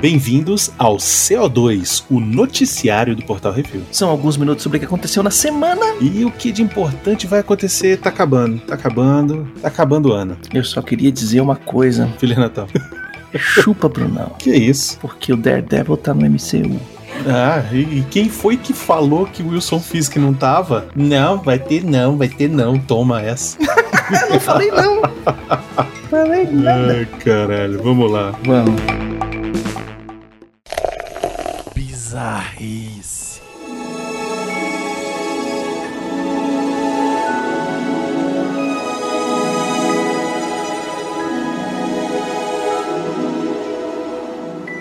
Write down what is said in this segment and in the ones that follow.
Bem-vindos ao CO2, o noticiário do Portal Review. São alguns minutos sobre o que aconteceu na semana. E o que de importante vai acontecer tá acabando, tá acabando, tá acabando o ano. Eu só queria dizer uma coisa. Feliz Natal. Chupa, Brunão. Que isso? Porque o Daredevil tá no MCU. Ah, e quem foi que falou que o Wilson Fisk não tava? Não, vai ter não, vai ter não, toma essa. não falei não. falei nada. Ai, caralho, vamos lá. Vamos. Bizarrice.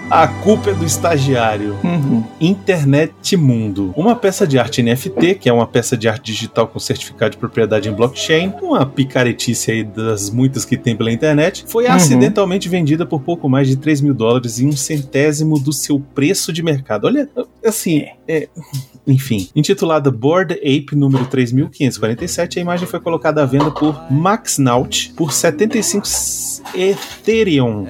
A culpa é do estagiário. Uhum. Internet Mundo. Uma peça de arte NFT, que é uma peça de arte digital com certificado de propriedade em blockchain, uma picaretice aí das muitas que tem pela internet, foi Uhum. acidentalmente vendida por pouco mais de 3 mil dólares e um centésimo do seu preço de mercado. Olha, assim, é, enfim. Intitulada Board Ape número 3547, a imagem foi colocada à venda por Maxnaut por 75 Ethereum,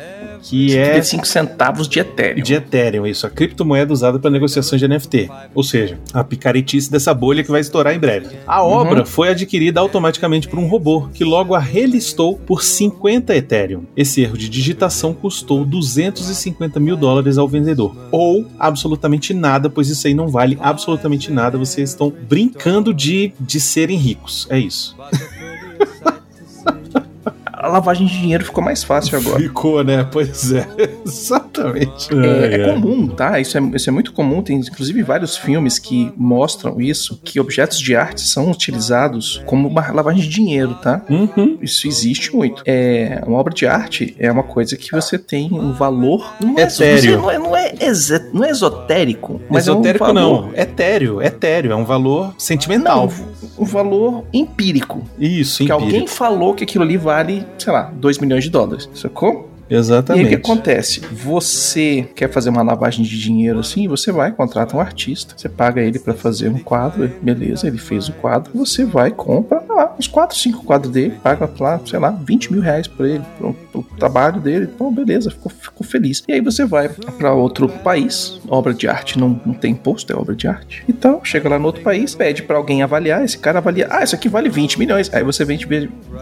que é 75 centavos de Ethereum. de Ethereum, isso, a criptomoeda usada para negociações de NFT. Ou seja, a picaretice dessa bolha que vai estourar em breve. A Uhum. obra foi adquirida automaticamente por um robô, que logo a relistou por 50 Ethereum. Esse erro de digitação custou 250 mil dólares ao vendedor. Ou absolutamente nada, pois isso aí não vale absolutamente nada. Vocês estão brincando de, de serem ricos. É isso. A lavagem de dinheiro ficou mais fácil agora. Ficou, né? Pois é. Exatamente. É, é comum, tá? Isso é, isso é muito comum. Tem inclusive vários filmes que mostram isso, que objetos de arte são utilizados como uma lavagem de dinheiro, tá? Uhum. Isso existe muito. É, uma obra de arte é uma coisa que você tem um valor. Não é, Etéreo. Não é, não é, exe- não é esotérico, mas Esotérico é um valor, não. Etéreo, etéreo. É um valor sentimental. Não, um valor empírico. Isso, Que alguém empírico. falou que aquilo ali vale, sei lá, 2 milhões de dólares. Sacou? E aí Exatamente. o que acontece? Você quer fazer uma lavagem de dinheiro assim, você vai, contrata um artista, você paga ele pra fazer um quadro, beleza, ele fez o quadro, você vai, compra ah, uns 4, 5 quadros dele, paga lá, sei lá, 20 mil reais por ele, pro, pro trabalho dele, então beleza, ficou, ficou feliz. E aí você vai pra outro país, obra de arte não, não tem imposto, é obra de arte. Então, chega lá no outro país, pede pra alguém avaliar, esse cara avalia, ah, isso aqui vale 20 milhões. Aí você vende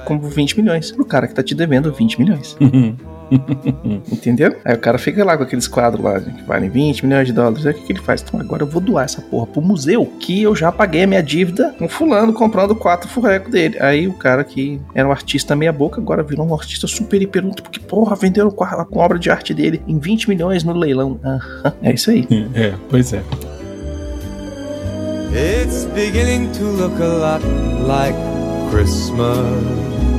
como 20 milhões pro cara que tá te devendo 20 milhões. Entendeu? Aí o cara fica lá com aqueles quadros lá que valem 20 milhões de dólares. Aí o que, que ele faz? Então agora eu vou doar essa porra pro museu que eu já paguei a minha dívida com fulano comprando quatro furrecos dele. Aí o cara que era um artista meia boca agora virou um artista super hiper porque porra, venderam com obra de arte dele em 20 milhões no leilão. É isso aí. É, pois é. It's beginning to look a lot like Christmas.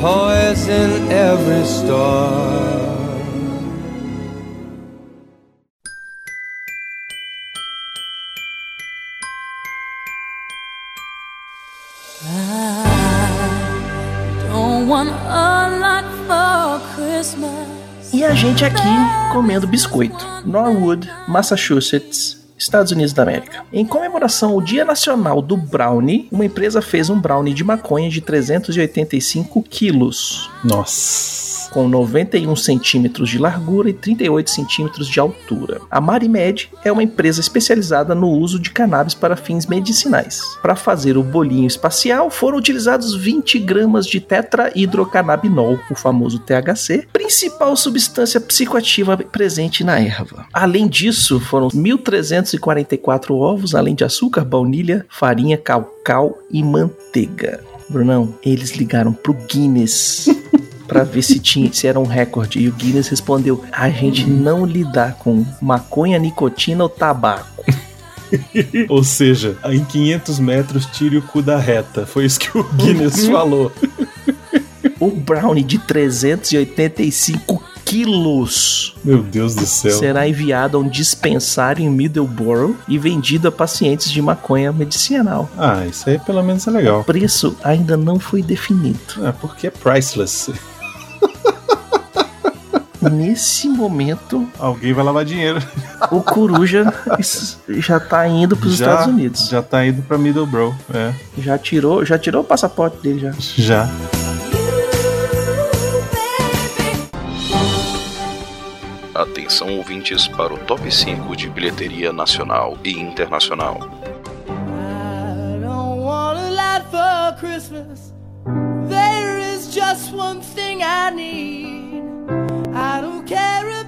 Toys in every store. Don't want a lot for Christmas. E a gente aqui comendo biscoito. Norwood, Massachusetts, Estados Unidos da América. Em comemoração ao Dia Nacional do Brownie, uma empresa fez um brownie de maconha de 385 quilos, Nossa. Com 91 centímetros de largura e 38 centímetros de altura. A Marimed é uma empresa especializada no uso de cannabis para fins medicinais. Para fazer o bolinho espacial, foram utilizados 20 gramas de tetrahidrocannabinol, o famoso THC, principal substância psicoativa presente na erva. Além disso, foram 1.344 ovos, além de açúcar, baunilha, farinha, cacau e manteiga. Brunão, eles ligaram pro Guinness Pra ver se tinha, se era um recorde. E o Guinness respondeu: a gente não lidar com maconha, nicotina ou tabaco. Ou seja, em 500 metros tire o cu da reta. Foi isso que o Guinness falou. O brownie de 385 quilos Meu Deus do céu. será enviado a um dispensário em Middleborough e vendido a pacientes de maconha medicinal. Ah, isso aí pelo menos é legal. O preço ainda não foi definido. É porque é priceless. Nesse momento. Alguém vai lavar dinheiro. O Coruja já tá indo pros já, Estados Unidos. Já tá indo pra Middlebrow, é. Já tirou, já tirou o passaporte dele já. Já. Atenção ouvintes para o top 5 de bilheteria nacional e internacional. I don't want a lot for Christmas. There is just one thing I need. I don't care about the presents.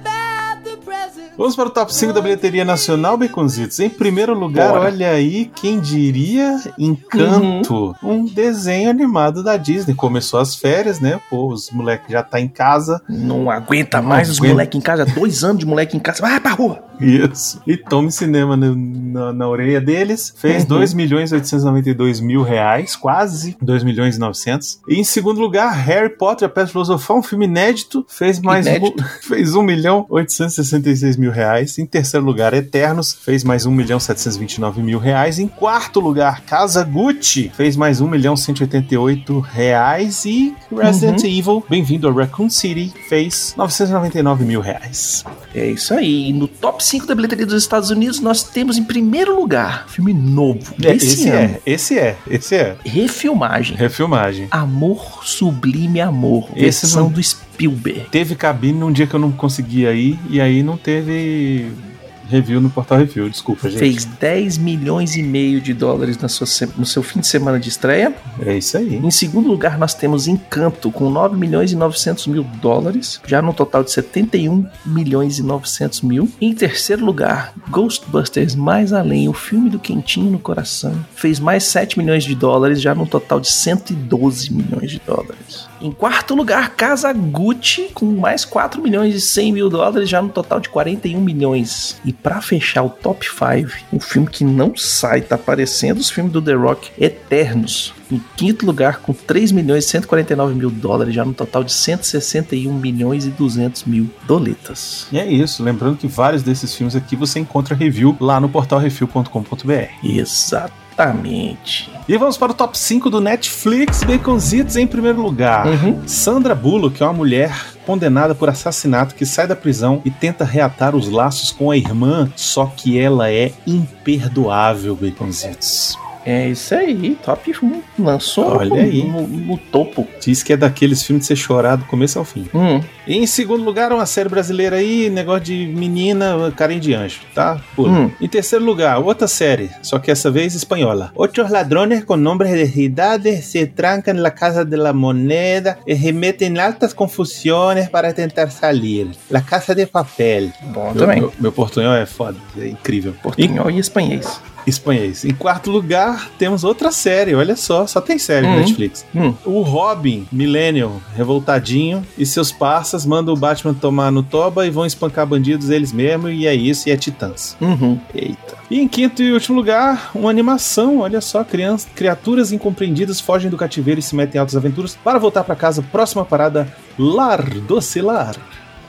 Vamos para o top 5 da bilheteria nacional, Baconzitos. Em primeiro lugar, Bora. olha aí, quem diria Encanto, um desenho animado da Disney. Começou as férias, né? Pô, os moleques já tá em casa. Não aguenta Não mais os aguenta. moleques em casa, dois anos de moleque em casa, vai pra rua. Isso. E tome cinema no- na, na orelha deles. Fez Uhum. 2 milhões e 892 mil reais, quase 2 milhões e 900. E em segundo lugar, Harry Potter, a Pedra Filosofal, um filme inédito. Fez mais Inédito. Um, fez 1 milhão 866 mil reais. Em terceiro lugar, Eternos, fez mais 1 milhão 729 mil reais. Em quarto lugar, Casa Gucci, fez mais 1 milhão 188 reais. E Resident Evil, bem-vindo a Raccoon City, fez 999 mil reais. É isso aí. E no top 5 da bilheteria dos Estados Unidos, nós temos em primeiro lugar, filme novo. É, esse ano. é, esse é, esse é. Refilmagem. Refilmagem. Amor Sublime Amor. Esse versão não- do Spielberg. Teve cabine num dia que eu não conseguia ir, e aí não teve review no Portal Review, desculpa, gente. Fez 10 milhões e meio de dólares na sua no seu fim de semana de estreia. É isso aí. Em segundo lugar, nós temos Encanto, com 9 milhões e 900 mil dólares, já no total de 71 milhões e 900 mil. Em terceiro lugar, Ghostbusters Mais Além, o filme do Quentinho no Coração, fez mais 7 milhões de dólares, já no total de 112 milhões de dólares. Em quarto lugar, Casa Gucci, com mais 4 milhões e 100 mil dólares, já no total de 41 milhões. E pra fechar o top 5, um filme que não sai, tá aparecendo os filmes do The Rock Eternos. Em quinto lugar, com 3 milhões e 149 mil dólares, já no total de 161 milhões e 200 mil doletas. E é isso. Lembrando que vários desses filmes aqui você encontra review lá no portalrefil.com.br. Exatamente. E vamos para o top 5 do Netflix Baconzitos em primeiro lugar. Uhum. Sandra Bullock é uma mulher condenada por assassinato que sai da prisão e tenta reatar os laços com a irmã, só que ela é imperdoável, Baconzitos. É isso aí, top 1. Lançou Olha no, aí. No, no topo. Diz que é daqueles filmes de ser chorado do começo ao fim. Hum. E em segundo lugar, uma série brasileira aí, negócio de menina, carinha de anjo, tá? Hum. Em terceiro lugar, outra série, só que essa vez espanhola. Ocho ladrones com nombres de cidades se trancan en la casa de la moneda e remeten altas confusões para tentar salir. La Casa de Papel. Bom Meu, também. meu, meu portunhol é foda, é incrível. Portunhol e espanhês. Espanhês. Em quarto lugar, temos outra série, olha só, só tem série no Uhum. Netflix. Hum. O Robin, Millennium, revoltadinho, e seus parças mandam o Batman tomar no toba e vão espancar bandidos eles mesmos, e é isso, e é Titãs. Uhum. Eita. E em quinto e último lugar, uma animação, olha só, crianças, criaturas incompreendidas fogem do cativeiro e se metem em altas aventuras para voltar para casa. Próxima parada, Lar.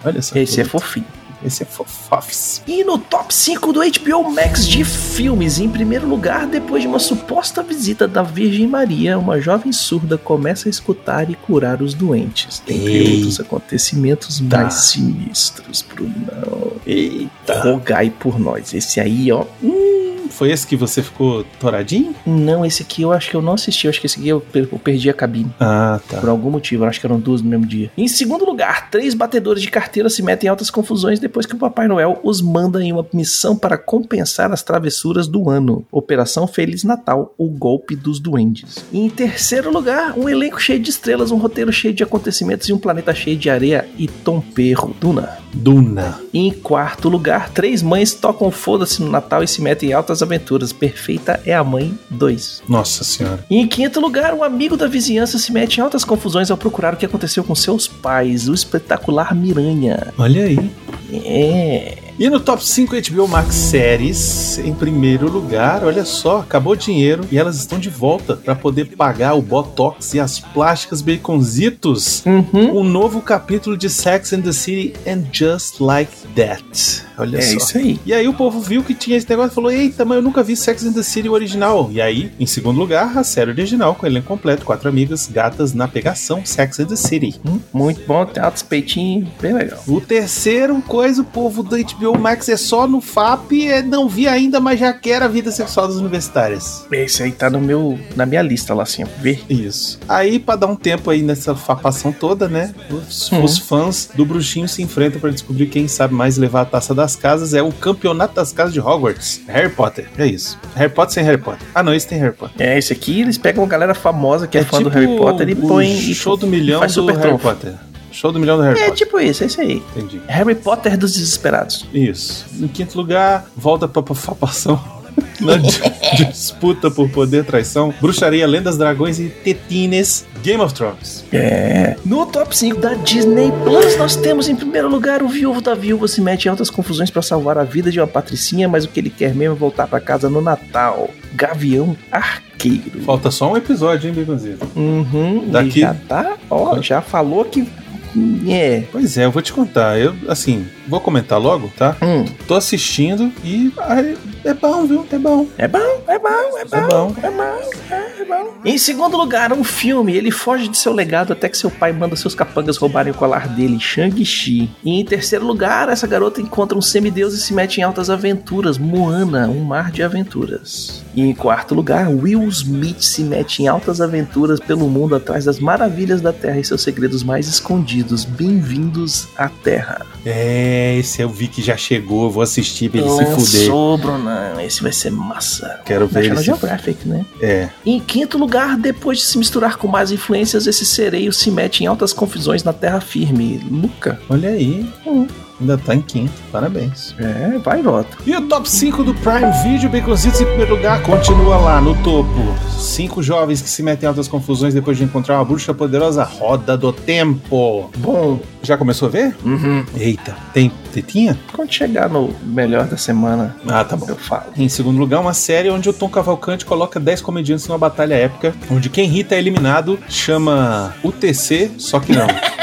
Olha só. Esse é fofinho. Esse é fofofs. E no top 5 do HBO Max de filmes, em primeiro lugar, depois de uma suposta visita da Virgem Maria, uma jovem surda começa a escutar e curar os doentes. Entre Eita. outros acontecimentos mais sinistros, Brunão. Eita. Rogai por nós. Esse aí, ó. Hum, foi esse que você ficou toradinho? Não, esse aqui eu acho que eu não assisti. Eu acho que esse aqui eu, eu perdi a cabine. Ah, tá. Por algum motivo, eu acho que eram duas no mesmo dia. Em segundo lugar, três batedores de carteira se metem em altas confusões depois que o Papai Noel os manda em uma missão para compensar as travessuras do ano. Operação Feliz Natal, o golpe dos duendes. E em terceiro lugar, um elenco cheio de estrelas, um roteiro cheio de acontecimentos e um planeta cheio de areia e tom perro. Duna. Duna. Em quarto lugar, três mães tocam foda-se no Natal e se metem em altas aventuras. Perfeita é a mãe 2. Nossa senhora. E em quinto lugar, um amigo da vizinhança se mete em altas confusões ao procurar o que aconteceu com seus pais, o espetacular Miranha. Olha aí. É. E no top 5 HBO Max séries, em primeiro lugar, olha só, acabou o dinheiro e elas estão de volta para poder pagar o Botox e as plásticas baconzitos. Uhum. Um novo capítulo de Sex and the City and Just Like That. Olha É só. isso aí. E aí o povo viu que tinha esse negócio e falou: Eita, mas eu nunca vi Sex and the City original. E aí, em segundo lugar, a série original com elenco completo, quatro amigas, gatas na pegação, Sex and the City. Hum, Muito bom, tem altos peitinhos, bem legal. O terceiro coisa, o povo do HBO Max é só no FAP, é, não vi ainda, mas já quer a vida sexual das universitárias. Esse aí tá no meu, na minha lista lá assim. Vê. Isso. Aí, pra dar um tempo aí nessa fapação toda, né? Os, Uhum. os fãs do Bruxinho se enfrentam pra descobrir quem sabe mais levar a taça das casas. É o campeonato das casas de Hogwarts. Harry Potter. É isso. Harry Potter sem Harry Potter. Ah, não, esse tem Harry Potter. É, esse aqui eles pegam uma galera famosa que é, fã do tipo Harry Potter e o põe. e show do milhão faz do Harry trunfo. Potter. Show do milhão do Harry É Potter. tipo isso, é isso aí. Entendi. Harry Potter dos Desesperados. Isso. Em quinto lugar, volta pra pra. Na di- disputa por poder, traição, bruxaria, lendas, dragões e tetines, Game of Thrones. É. No top 5 da Disney Plus, nós temos em primeiro lugar o viúvo da viúva se mete em altas confusões pra salvar a vida de uma patricinha, mas o que ele quer mesmo é voltar pra casa no Natal. Gavião Arqueiro. Falta só um episódio, hein, Beconzito? Uhum, Daqui- já tá, ó, já falou que é. Pois é, eu vou te contar. Eu, assim, vou comentar logo, tá? Hum, Tô assistindo e é bom, viu? É bom. é bom, é bom, é É bom. bom. É bom, é bom. Em segundo lugar, um filme. Ele foge de seu legado até que seu pai manda seus capangas roubarem o colar dele, Shang-Chi. E em terceiro lugar, essa garota encontra um semideus e se mete em altas aventuras, Moana, um mar de aventuras. E em quarto lugar, Will Smith se mete em altas aventuras pelo mundo atrás das maravilhas da Terra e seus segredos mais escondidos. Bem-vindos à Terra. É, esse eu vi que já chegou. Vou assistir pra ele se fuder. Lançou, Brunão. Esse vai ser massa. Quero ver ele National se Geographic, né? É. Em quinto lugar, depois de se misturar com mais influências, esse sereio se mete em altas confusões na terra firme. Luca. Olha aí. Hum. Ainda tá em quinto. Parabéns. É, vai e volta. E o top 5 do Prime Video, Baconzitos em primeiro lugar, continua lá no topo. Cinco jovens que se metem em altas confusões depois de encontrar uma bruxa poderosa. Roda do Tempo. Bom, Já começou a ver? uhum. Eita, tem tetinha? quando chegar no melhor da semana, Ah, tá bom. eu falo. Em segundo lugar, uma série onde o Tom Cavalcante coloca 10 comediantes numa batalha épica, onde quem irrita é eliminado, chama UTC, só que não.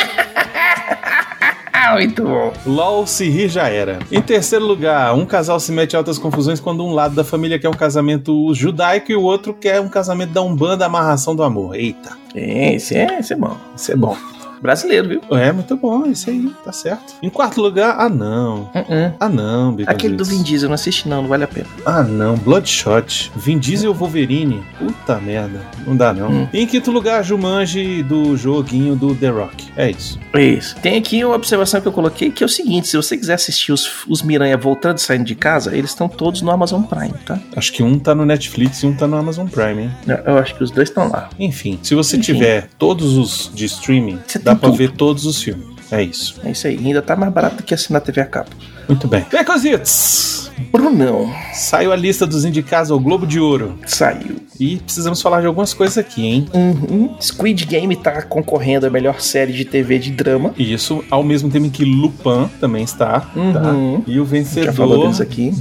Muito bom. LOL se rir já era. Em terceiro lugar, um casal se mete em altas confusões quando um lado da família quer um casamento judaico e o outro quer um casamento da Umbanda, amarração do amor. Eita, É, esse é, esse é bom. isso é bom. Brasileiro, viu? É, muito bom, isso aí, tá certo. Em quarto lugar, ah não. Uh-uh. Ah não, Baconzitos. Aquele do Vin Diesel, não assiste não, não vale a pena. Ah não, Bloodshot. Vin Diesel Wolverine. Puta merda. Não dá não. Hum. Em quinto lugar, Jumanji do joguinho do The Rock. É isso. Isso. Tem aqui uma observação que eu coloquei que é o seguinte: se você quiser assistir os, os Miranha voltando e saindo de casa, eles estão todos no Amazon Prime, tá? Acho que um tá no Netflix e um tá no Amazon Prime, hein? Eu, eu acho que os dois estão lá. Enfim, se você Enfim. tiver todos os de streaming, Você dá tudo. ver todos os filmes. É isso. É isso aí. Ainda tá mais barato do que assinar TV a cabo. Muito bem. Becositos! Brunão. Saiu a lista dos indicados ao Globo de Ouro. Saiu. E precisamos falar de algumas coisas aqui, hein? Uhum. Squid Game tá concorrendo à melhor série de TV de drama. Isso, ao mesmo tempo em que Lupin também está, tá? Uhum. E o vencedor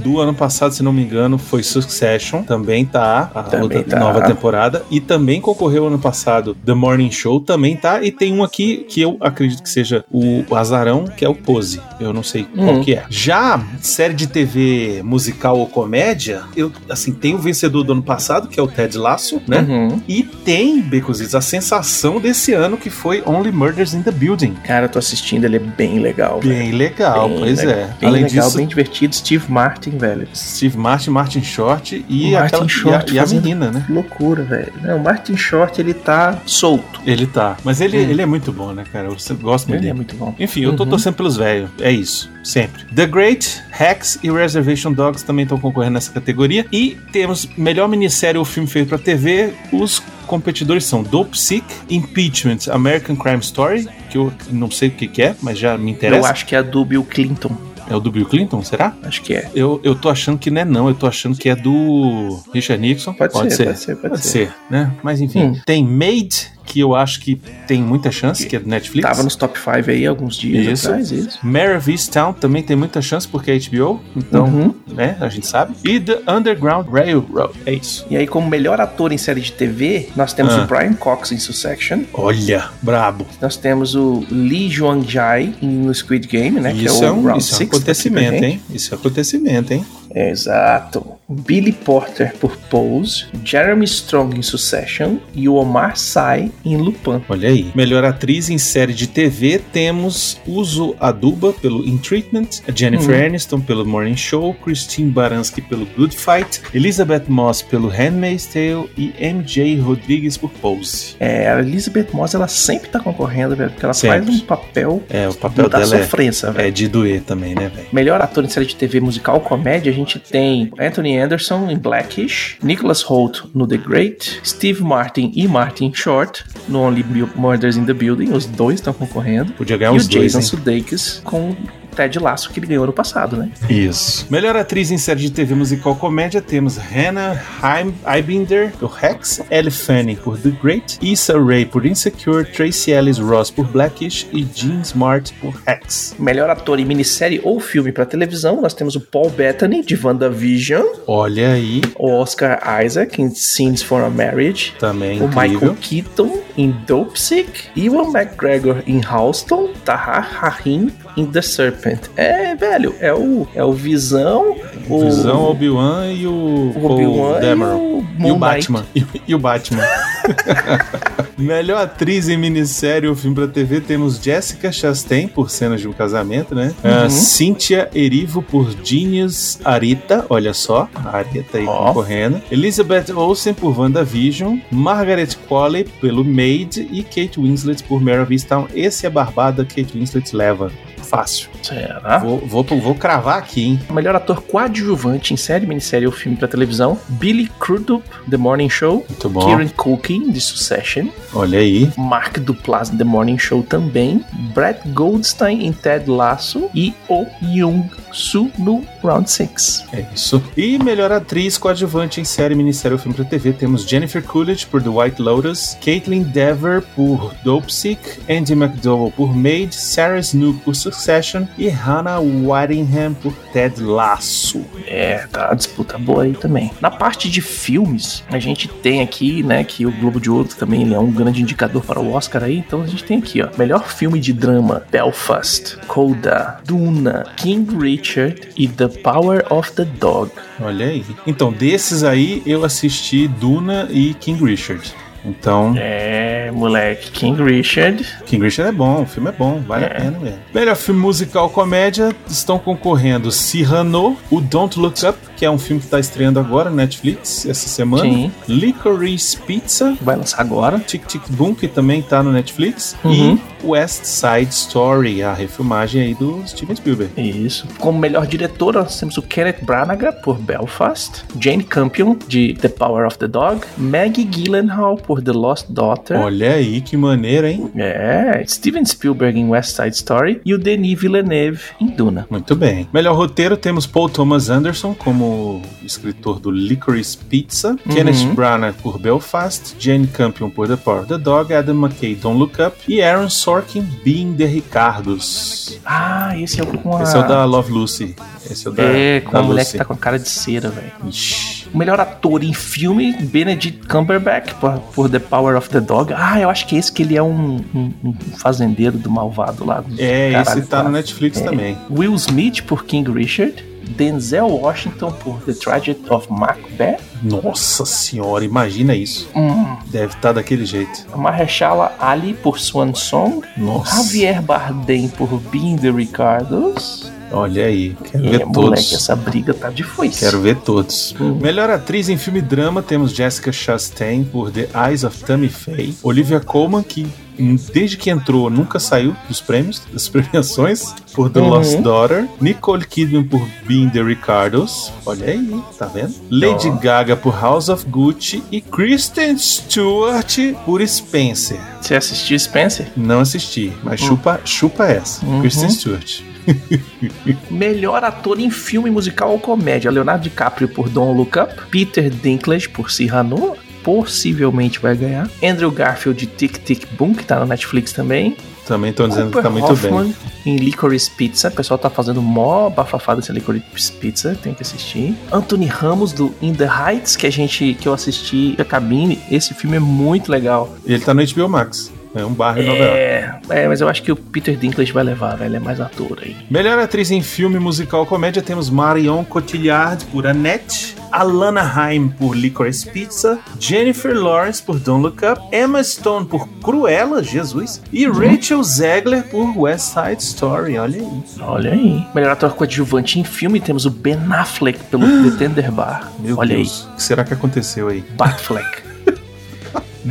do ano passado, se não me engano, foi Succession, também tá, a Também outra tá. nova temporada. E também concorreu ano passado The Morning Show, também tá. E tem um aqui que eu acredito que seja o Azarão, que é o Pose. Eu não sei qual Hum. que é. Já série de TV musical ou comédia, eu, assim, tem o vencedor do ano passado, que é o Ted Lasso, né? Uhum. E tem, Becositos, a sensação desse ano que foi Only Murders in the Building. Cara, eu tô assistindo, ele é bem legal. velho. Bem legal, Bem pois legal. é. Bem Além legal, disso, bem divertido. Steve Martin, velho. Steve Martin, Martin Short e, Martin aquela, Short e, a, e a menina, né? Que loucura, velho. Não, o Martin Short, ele tá solto. Ele tá. Mas ele, Hum. ele é muito bom, né, cara? Eu gosto muito Ele é dele. muito bom. Enfim, eu tô Uhum. torcendo pelos velhos. É isso. Sempre. The Great, Hacks e Reservation Dogs também estão concorrendo nessa categoria. E temos melhor minissérie ou filme feito pra TV. Os competidores são Dope Sick, Impeachment, American Crime Story, que eu não sei o que, que é, mas já me Eu interessa. acho que é a do Bill Clinton. É o do Bill Clinton, será? Acho que é. Eu, eu tô achando que não é não, eu tô achando que é do Richard Nixon. Pode ser, pode ser, pode ser. né? Mas enfim, Hum. tem Made, que eu acho que tem muita chance, que é do Netflix. Tava nos top 5 aí alguns dias Isso. atrás, isso. Mare Easttown também tem muita chance porque é HBO, então, Uhum. né, a gente sabe. E The Underground Railroad, é isso. E aí, como melhor ator em série de TV, nós temos Ah. o Brian Cox em Succession. Olha, brabo. Nós temos o Lee Juang-jae no Squid Game, né? isso que é é o um, Round isso é um 6 acontecimento, hein? Isso é acontecimento, hein? Exato. Billy Porter por Pose, Jeremy Strong em Succession e o Omar Sy em Lupin. Olha aí. Melhor atriz em série de TV temos Uso Aduba pelo In Treatment, Jennifer Aniston pelo Morning Show, Christine Baranski pelo Good Fight, Elizabeth Moss pelo Handmaid's Tale e MJ Rodrigues por Pose. É, a Elizabeth Moss, ela sempre tá concorrendo, velho, porque ela Sempre. faz um papel É, o papel da é, sofrência, velho. é de doer também, né, velho? Melhor ator em série de TV musical comédia, a gente tem Anthony Anderson em Blackish, Nicholas Holt no The Great, Steve Martin e Martin Short no Only Murders in the Building, os dois estão concorrendo. Podia ganhar e os o dois, Jason hein? Sudeikis com Ted Lasso que ele ganhou no passado, né? Isso. Melhor atriz em série de TV musical comédia temos Hannah Heim- Eibinder por Rex, Ellie Fanning por The Great, Issa Rae por Insecure, Tracy Ellis Ross por Blackish e Jean Smart por Rex. Melhor ator em minissérie ou filme para televisão, nós temos o Paul Bettany de WandaVision, Olha aí, o Oscar Isaac em Scenes for a Marriage, também o incrível. Michael Keaton em Dopesick, Ewan McGregor em Houston, Tahar Rahim em The Serpent. É, velho, é o, é o Visão, o Visão, Obi-Wan e o, o Obi-Wan e E o Batman. E, e o Batman. Melhor atriz em minissérie ou filme pra TV temos Jessica Chastain por Cenas de um Casamento, né? Uhum. Ah, Cynthia Erivo por Genius Arita, olha só, a Arita aí Ó. concorrendo. Elizabeth Olsen por WandaVision. Margaret Qualley pelo Maid e Kate Winslet por Mare of Easttown. Esse é barbada, Kate Winslet leva. Fácil. Será? Vou, vou, vou cravar aqui, hein? Melhor ator coadjuvante em série, minissérie ou filme para televisão: Billy Crudup, The Morning Show, Muito bom. Kieran Culkin, de Succession, Olha aí. Mark Duplass, The Morning Show também, Brett Goldstein em Ted Lasso e Oh Young Soo no Round 6. É isso. E melhor atriz coadjuvante em série, minissérie ou filme pra TV temos Jennifer Coolidge por The White Lotus, Caitlin Dever por Dopesick, Andy McDowell por Maid, Sarah Snook por Succession e Hannah Waddingham por Ted Lasso. É, tá uma disputa boa aí também. Na parte de filmes, a gente tem aqui, né, que o Globo de Ouro também ele é um grande indicador para o Oscar aí, então a gente tem aqui, ó, melhor filme de drama, Belfast, Coda, Duna, King Richard e The Power of the Dog. Olha aí. Então, desses aí eu assisti Duna e King Richard. Então, É, moleque, King Richard. King Richard é bom, o filme é bom, vale É. a pena mesmo. Melhor filme musical comédia estão concorrendo Cyrano, o Don't Look Up, que é um filme que está estreando agora na Netflix essa semana. Sim. Licorice Pizza, Vai lançar agora. Tic Tic Boom, que também tá no Netflix. Uhum. E West Side Story, a refilmagem aí do Steven Spielberg. Isso. Como melhor diretora, nós temos o Kenneth Branagh por Belfast, Jane Campion de The Power of the Dog, Maggie Gyllenhaal por The Lost Daughter. Olha aí que maneiro, hein? É, Steven Spielberg em West Side Story e o Denis Villeneuve em Duna. Muito bem. Melhor roteiro temos Paul Thomas Anderson como escritor do Licorice Pizza, Kenneth Branagh por Belfast, Jane Campion por The Power of the Dog, Adam McKay Don't Look Up e Aaron Sorkin Being the Ricardos. Ah, esse é o com a... Esse é o da Love Lucy. Esse é o da, É, com da a mulher Lucy. que tá com a cara de cera, velho. Ixi. O melhor ator em filme, Benedict Cumberbatch por, por The Power of the Dog. Ah, eu acho que esse que ele é um, um- um fazendeiro do malvado lá. É, caralho esse tá no Netflix É. também. Will Smith por King Richard. Denzel Washington por The Tragedy of Macbeth. Nossa senhora, imagina isso. Hum, Deve estar daquele jeito. Mahershala Ali por Swan Song. Nossa. Javier Bardem por Being the Ricardos. Olha aí, quero É, ver moleque, todos. essa briga tá de foice. Quero ver todos. Hum. Melhor atriz em filme drama temos Jessica Chastain por The Eyes of Tammy Faye, Olivia Colman que desde que entrou nunca saiu dos prêmios, das premiações, por The Uhum. Lost Daughter, Nicole Kidman por Being the Ricardos, olha aí, tá vendo? Lady. Gaga por House of Gucci e Kristen Stewart por Spencer. Você assistiu Spencer? Não assisti, mas chupa, chupa essa, Uhum. Kristen Stewart. Melhor ator em filme musical ou comédia: Leonardo DiCaprio por Don't Look Up, Peter Dinklage por Cyrano, possivelmente vai ganhar. Andrew Garfield de Tic Tic Boom, que tá na Netflix também. Também estão dizendo que Cooper tá muito Hoffman bem. em Licorice Pizza. O pessoal tá fazendo mó bafafá desse Licorice Pizza, tem que assistir. Anthony Ramos do In the Heights, que a gente que eu assisti a cabine. Esse filme é muito legal. E ele tá no HBO Max. É um barra em Nova York. É, é, mas eu acho que o Peter Dinklage vai levar, velho. É mais ator aí. Melhor atriz em filme, musical, comédia, temos Marion Cotillard por Annette, Alana Haim por Licorice Pizza, Jennifer Lawrence por Don't Look Up, Emma Stone por Cruella, Jesus, e Rachel Zegler por West Side Story, olha aí. Olha aí. Melhor ator coadjuvante em filme, temos o Ben Affleck pelo The Tender Bar. Meu Olha Deus, o que será que aconteceu aí? aí. Batfleck.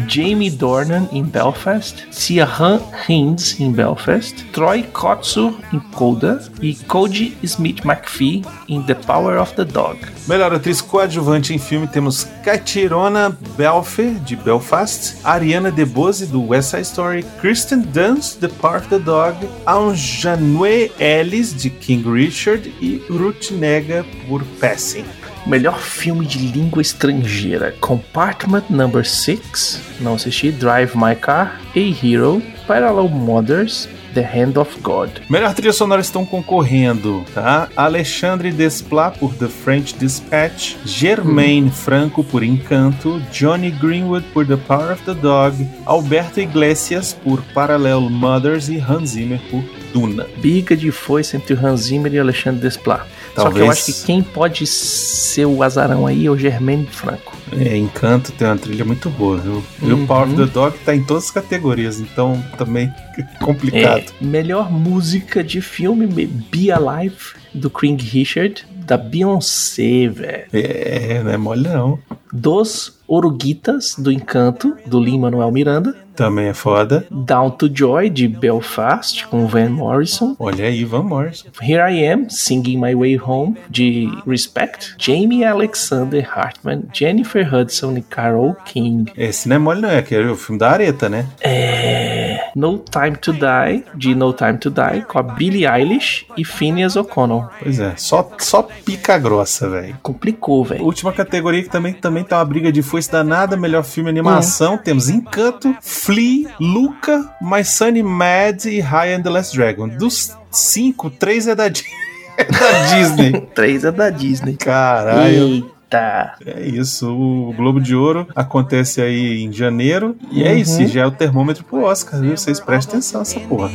Jamie Dornan em Belfast, Siahan Hinds em Belfast, Troy Kotsur em Coda e Cody Smith McPhee em The Power of the Dog. Melhor atriz coadjuvante em filme temos Katirona Belfer, de Belfast, Ariana DeBose, do West Side Story, Kristen Dunst, The Part of the Dog, Anjanue Ellis, de King Richard e Ruth Nega por Passing. Melhor filme de língua estrangeira: Compartment Number 6, não assisti, Drive My Car, A Hero, Parallel Mothers, The Hand of God. Melhor trilha sonora estão concorrendo, tá? Alexandre Desplat por The French Dispatch, Germaine Franco por Encanto, Johnny Greenwood por The Power of the Dog, Alberto Iglesias por Parallel Mothers e Hans Zimmer por Duna. Biga de foice entre Hans Zimmer e Alexandre Desplat. Só que eu Talvez- acho que quem pode ser o azarão aí é o Germaine Franco. É, Encanto tem uma trilha muito boa, viu? E o Power of the Dog tá em todas as categorias, então também é complicado. É, melhor música de filme, Be Alive, do King Richard, da Beyoncé, velho. É, não é mole não. Dos Oruguitas, do Encanto, do Lin-Manuel Miranda. Também é foda. Down to Joy, de Belfast, com Van Morrison. Olha aí, Van Morrison. Here I Am, Singing My Way Home, de Respect. Jamie Alexander Hartman, Jennifer Hudson e Carol King. Esse não é mole não, é aquele o filme da Areta, né? É... No Time to Die, de No Time to Die, com a Billie Eilish e Phineas O'Connell. Pois é, só, só pica grossa, velho. Complicou, velho. Última categoria que também, também tá uma briga de foice danada, melhor filme animação. Temos Encanto, Flea, Luca, My Sunny Mad e High and the Last Dragon. Dos cinco, três é da, é da Disney. Três é da Disney. Caralho. Eita. É isso, o Globo de Ouro acontece aí em janeiro. E é Uhum. isso, e já é o termômetro pro Oscar, viu? Vocês prestem atenção nessa porra.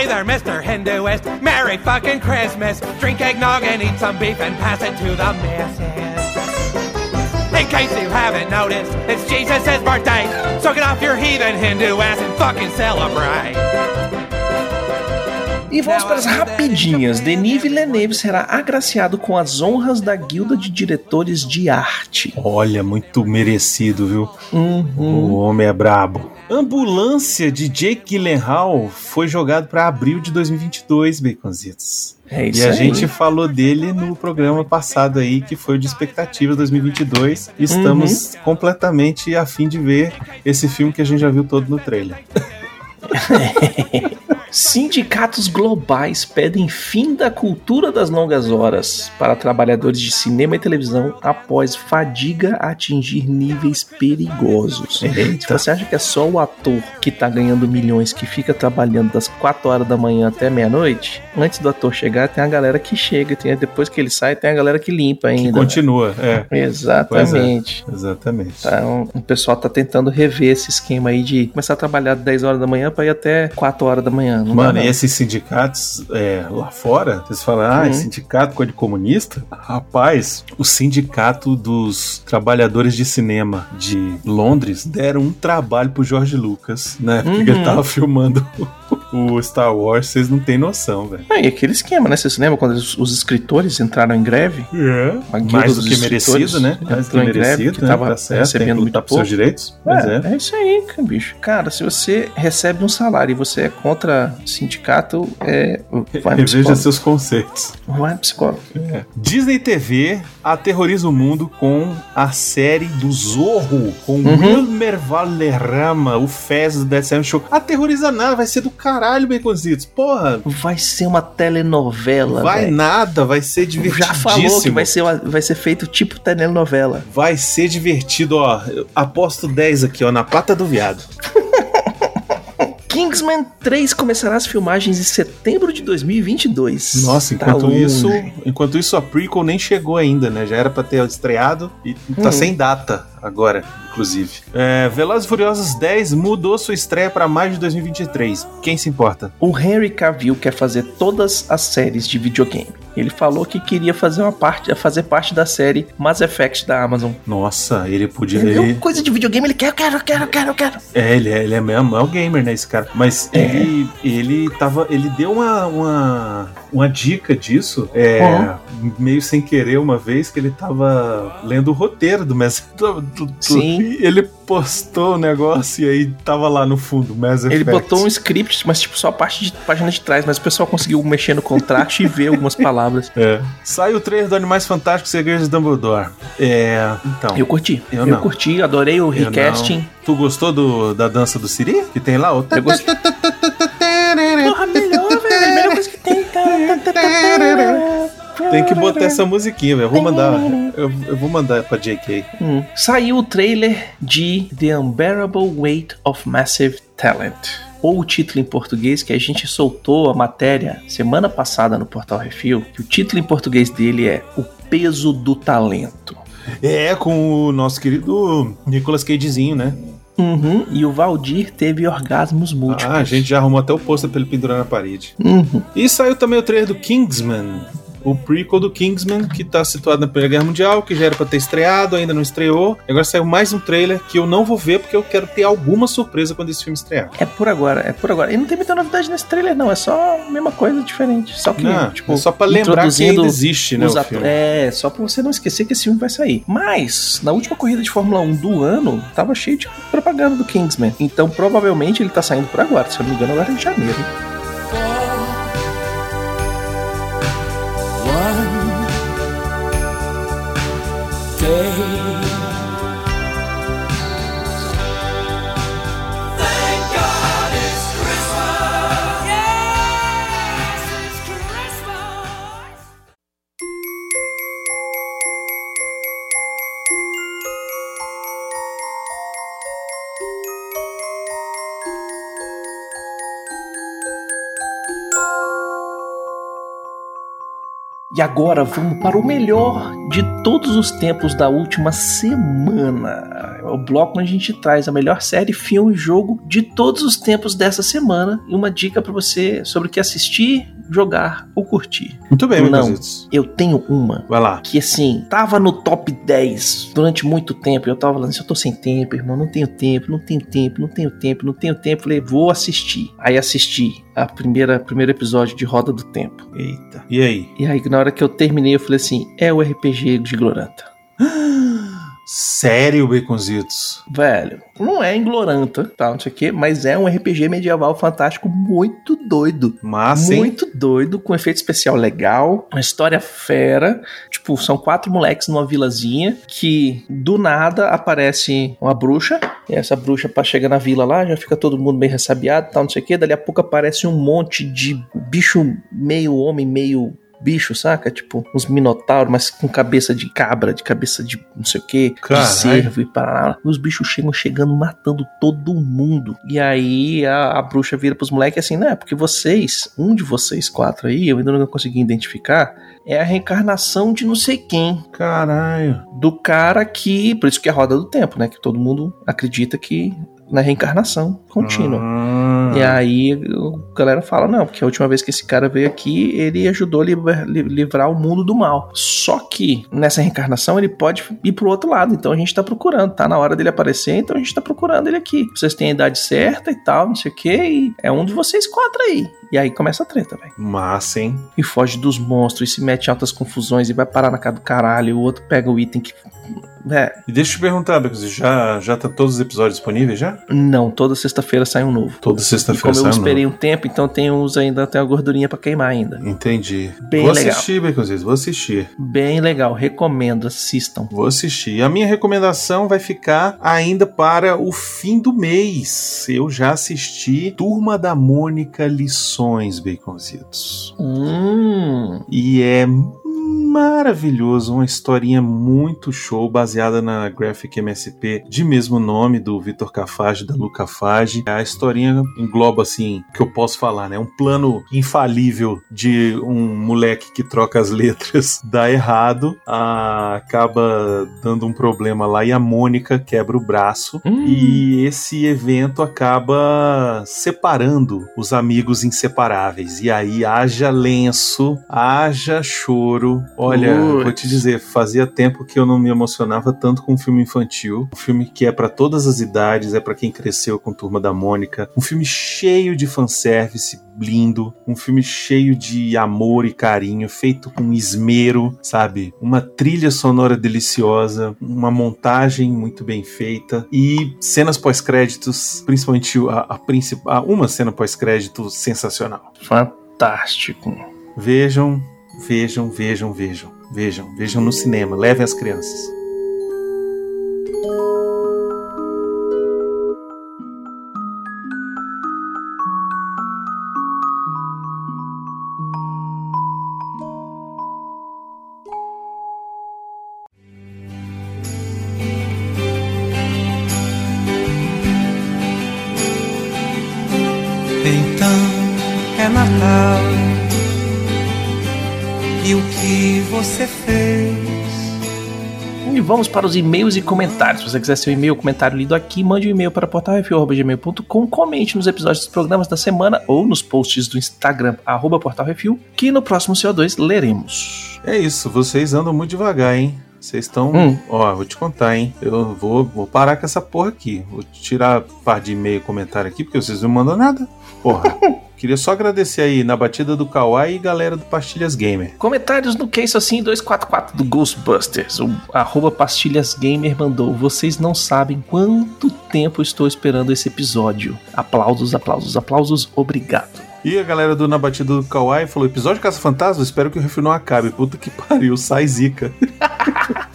Hi there, Mr. Hinduist. Merry fucking Christmas. Drink eggnog and eat some beef and pass it to the missus. In case you haven't noticed, it's Jesus' birthday. So get off your heathen Hindu ass and fucking celebrate. E vamos para as rapidinhas. Denis Villeneuve será agraciado com as honras da Guilda de Diretores de Arte. Olha, muito merecido, viu? Uhum. O homem é brabo. Ambulância de Jake Gyllenhaal foi jogado para abril de 2022, Baconzitos. É isso E a aí. gente falou dele no programa passado aí, que foi o de expectativas 2022. Estamos Uhum. completamente a fim de ver esse filme que a gente já viu todo no trailer. Sindicatos globais pedem fim da cultura das longas horas para trabalhadores de cinema e televisão após fadiga atingir níveis perigosos. Eita. você acha que é só o ator que tá ganhando milhões que fica trabalhando das 4 horas da manhã até meia-noite, antes do ator chegar, tem a galera que chega, tem, depois que ele sai, tem a galera que limpa Que ainda. continua, é. Exatamente. Exatamente. Então, o pessoal tá tentando rever esse esquema aí de começar a trabalhar 10 horas da manhã pra ir até 4 horas da manhã. Não Mano, e esses sindicatos é, lá fora, vocês falam, ah, Uhum. sindicato coisa de comunista? Rapaz, o sindicato dos trabalhadores de cinema de Londres deram um trabalho pro George Lucas, né? Porque ele Uhum. tava filmando o Star Wars, vocês não têm noção, velho. Ah, e aquele esquema, né? Você se lembra quando os, os escritores entraram em greve? É, guilda mais do que merecido, né? Mais do que greve, merecido, que né? tava Tá certo, recebendo muito por seus pouco. direitos. É. É, é isso aí, cara, bicho. Cara, se você recebe um salário e você é contra sindicato, é, vai no Reveja seus conceitos. Vai no psicólogo. Disney TV aterroriza o mundo com a série do Zorro, com Uhum. Wilmer Valderrama, o Fez do Death Show. Aterroriza nada, vai ser do caralho caralho, Baconzitos. Porra, Vai ser uma telenovela. vai velho. nada, vai ser divertidíssimo. Já falou que vai ser, uma- vai ser feito tipo telenovela. Vai ser divertido, ó. Eu aposto 10 aqui, ó, na pata do viado. Kingsman 3 começará as filmagens em setembro de 2022. Nossa, Tá enquanto longe. isso, enquanto isso a prequel nem chegou ainda, né? Já era pra ter estreado e tá Hum. sem data agora, inclusive. É, Velozes e Furiosos 10 mudou sua estreia pra maio de 2023. Quem se importa? O Henry Cavill quer fazer todas as séries de videogame. Ele falou que queria fazer uma parte, fazer parte da série Mass Effect da Amazon. Nossa, ele podia. Ele Ele, viu coisa de videogame, ele quer, eu quero, eu quero, eu quero, eu quero. é, ele é, ele é mesmo, é o gamer, né, esse cara. Mas É. ele, ele tava. Ele deu uma, uma, uma dica disso, é, Uhum. meio sem querer, uma vez que ele tava lendo o roteiro do Mass do, Sim. ele postou o negócio e aí tava lá no fundo, Mass Ele Effect. botou um script, mas tipo só a parte de página de trás, mas o pessoal conseguiu mexer no contraste e ver algumas palavras. É. Sai o trailer do Animais Fantásticos Segredos de Dumbledore. É. Então. Eu curti. Eu Eu, não. curti, adorei o eu recasting. não. Tu gostou do, da dança do Siri? Que tem lá? O... Eu gostei. Tem que botar essa musiquinha, velho. Eu vou mandar. Eu, eu vou mandar pra JK. Hum. Saiu o trailer de The Unbearable Weight of Massive Talent. Ou o título em português, que a gente soltou a matéria semana passada no Portal Refil, que o título em português dele é O Peso do Talento. É, com o nosso querido Nicolas Cagezinho, né? Uhum, e o Valdir teve orgasmos múltiplos. Ah, a gente já arrumou até o pôster pra ele pendurar na parede. Uhum. E saiu também o trailer do Kingsman. O prequel do Kingsman, que tá situado na Primeira Guerra Mundial, que já era pra ter estreado, ainda não estreou. Agora saiu mais um trailer que eu não vou ver porque eu quero ter alguma surpresa quando esse filme estrear. É por agora, é por agora. E não tem muita novidade nesse trailer, não. É só a mesma coisa, diferente. Só que, Não, tipo, é só pra lembrar que ainda existe, né. É, só pra você não esquecer que esse filme vai sair. Mas, na última corrida de Fórmula 1 do ano, tava cheio de propaganda do Kingsman. Então, provavelmente, ele tá saindo por agora. Se eu não me engano, agora é em janeiro. E agora vamos para o melhor de todos os tempos da última semana. É o bloco onde a gente traz a melhor série, filme e jogo de todos os tempos dessa semana e uma dica para você sobre o que assistir, jogar ou curtir. Muito bem, Não. meus Eu tenho uma Vai lá. que assim, tava no top 10 durante muito tempo. Eu tava falando assim, eu tô sem tempo, irmão, não tenho tempo, não tenho tempo, não tenho tempo, não tenho tempo. Falei, vou assistir. Aí assisti a primeira primeiro episódio de Roda do Tempo. Eita. E aí? E aí na hora que eu terminei, eu falei assim, é o RPG de Gloranta. Sério, Baconzitos? Velho, não é em Gloranta, tá, não sei o quê, mas é um RPG medieval fantástico muito doido. Massa, hein? Muito doido, com efeito especial legal, uma história fera. Tipo, são quatro moleques numa vilazinha que do nada aparece uma bruxa. E essa bruxa pra chegar na vila lá, já fica todo mundo meio ressabiado, tal, não sei o que. Dali a pouco aparece um monte de bicho meio homem, meio bicho, saca? Tipo, uns minotauros, mas com cabeça de cabra, de cabeça de não sei o que, de cervo e parará. E os bichos chegam chegando, matando todo mundo. E aí a, a bruxa vira pros moleques assim, né? Porque vocês, um de vocês quatro aí, eu ainda não consegui identificar, é a reencarnação de não sei quem. Caralho. Do cara que. Por isso que é a roda do tempo, né? Que todo mundo acredita que na reencarnação contínua. Ah. E aí a galera fala, não, porque a última vez que esse cara veio aqui, ele ajudou a livrar o mundo do mal. Só que nessa reencarnação ele pode ir pro outro lado, então a gente tá procurando, tá na hora dele aparecer, então a gente tá procurando ele aqui. Vocês têm a idade certa e tal, não sei o que, e é um de vocês quatro aí. E aí começa a treta, velho. Massa, hein? E foge dos monstros, e se mete em altas confusões e vai parar na casa do caralho, e o outro pega o item que É, E deixa eu te perguntar, Becos, já, já tá todos os episódios disponíveis já? não, toda sexta-feira sai um novo. Toda sexta-feira como eu sai um esperei novo. um tempo, então tem uns ainda, tem a gordurinha pra queimar ainda. Entendi. Bem vou legal. assistir, Becositos, vou assistir. Bem legal, recomendo, assistam. Vou assistir. A minha recomendação vai ficar ainda para o fim do mês. Eu já assisti Turma da Mônica Lições, Baconzitos. Hum, E é maravilhoso, uma historinha muito show, baseada na Graphic MSP de mesmo nome, do Vitor Cafage, da Luca Fage. A historinha engloba, assim, que eu posso falar, né? Um plano infalível de um moleque que troca as letras dá errado, ah, acaba dando um problema lá e a Mônica quebra o braço. Hum. E esse evento acaba separando os amigos inseparáveis. E aí haja lenço, haja choro. Olha, vou te dizer, fazia tempo que eu não me emocionava tanto com um filme infantil. Um filme que é pra todas as idades, é pra quem cresceu com Turma da Mônica. Um filme cheio de fanservice, lindo. Um filme cheio de amor e carinho, feito com esmero, sabe? Uma trilha sonora deliciosa, uma montagem muito bem feita e cenas pós-créditos, principalmente a, a principal, uma cena pós-crédito sensacional. fantástico. Vejam, vejam, vejam, vejam, vejam, vejam no cinema, levem as crianças. Vamos para os e-mails e comentários. Se você quiser seu e-mail ou comentário lido aqui, mande um e-mail para portalrefil.gmail.com, comente nos episódios dos programas da semana ou nos posts do Instagram, arroba portalrefil, que no próximo CO2 leremos. É isso, vocês andam muito devagar, hein? Vocês estão. Hum. Ó, vou te contar, hein? Eu vou, vou parar com essa porra aqui. Vou tirar a parte de e-mail e comentário aqui, porque vocês não mandam nada. Porra. Queria só agradecer aí na batida do Kawaii e galera do Pastilhas Gamer. Comentários no Isso Assim 244 do Ghostbusters. O arroba Pastilhas Gamer mandou. Vocês não sabem quanto tempo estou esperando esse episódio. Aplausos, aplausos, aplausos. Obrigado. E a galera do Na Batida do Kawaii falou: episódio Caça Fantasma, espero que o refil não acabe. Puta que pariu, sai zica.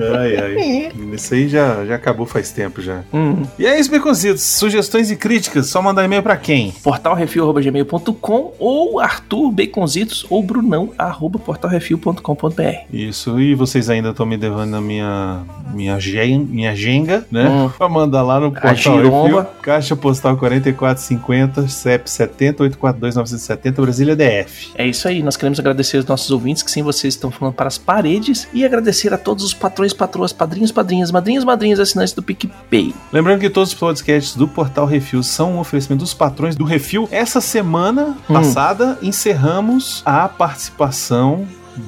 ai, ai. Isso aí já, já acabou faz tempo já. Hum. E é isso, Beconzitos. Sugestões e críticas, só mandar e-mail pra quem? portalrefil.gmail.com ou Arthur Baconzitos ou Brunão arroba portalrefil.com.br. Isso, e vocês ainda estão me devendo a minha, minha, gen, minha genga, né? Hum. Pra mandar lá no portal. Refil, Caixa Postal 4450, CEP 70 842 970, Brasília DF. É isso aí, nós queremos agradecer aos nossos ouvintes que sem vocês estão falando para as paredes e agradecer a todos os patrões, patroas, padrinhos, padrinhas, madrinhas, madrinhas, assinantes do PicPay. Lembrando que todos os podcasts do Portal Refil são um oferecimento dos patrões do Refil. Essa semana Hum. passada encerramos a participação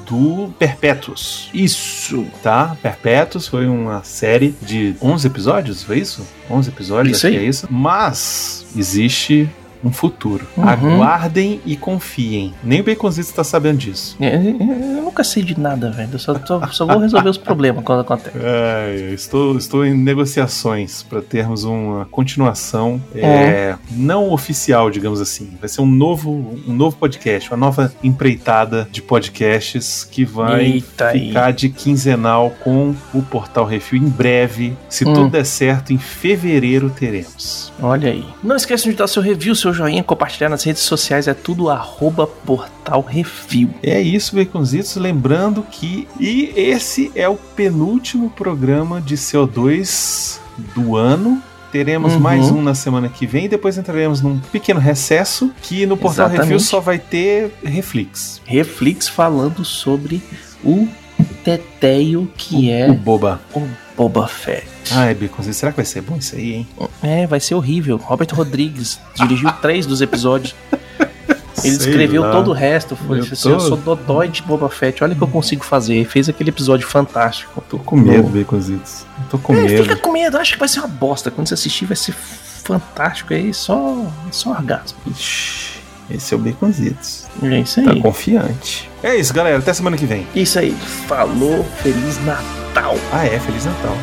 do Perpétuos. Isso. Tá? Perpétuos foi uma série de 11 episódios, foi isso? 11 episódios, Isso acho que aí. é isso. Mas existe um futuro. Uhum. Aguardem e confiem. Nem o Baconzito está sabendo disso. É, é, Eu nunca sei de nada, velho. Eu só, só, só vou resolver os problemas quando acontece. É, estou, estou em negociações para termos uma continuação é, não oficial, digamos assim. Vai ser um novo, um novo podcast, uma nova empreitada de podcasts que vai Eita aí. ficar de quinzenal com o Portal Refil em breve. Se Hum. tudo der certo, em fevereiro teremos. Olha aí. Não esqueçam de dar seu review, seu joinha, compartilhar nas redes sociais. É tudo arroba portal refil. É isso, Baconzitos. Lembrando que. E esse é o penúltimo programa de CO2 do ano. Teremos Uhum. mais um na semana que vem e depois entraremos num pequeno recesso que no Portal Exatamente. Refil só vai ter Reflex. Reflex falando sobre o teteio que é O Boba. o Boba Fett. Ai, Baconzitos, será que vai ser bom isso aí, hein? É, vai ser horrível. Robert Rodrigues dirigiu três dos episódios. Ele Sei escreveu lá. todo o resto. Foi Eu assim, tô- eu sou dodói de Boba Fett. Olha o que eu consigo fazer. Ele fez aquele episódio fantástico. Tô com medo, Baconzitos. Tô com É, medo. fica com medo. Acho que vai ser uma bosta. Quando você assistir, vai ser fantástico. Aí só, só orgasmo. Ixi, esse é o Baconzitos. É isso Tá aí. confiante. É isso, galera. Até semana que vem. Isso aí. Falou. Feliz. Natal. Ah, é, Feliz Natal.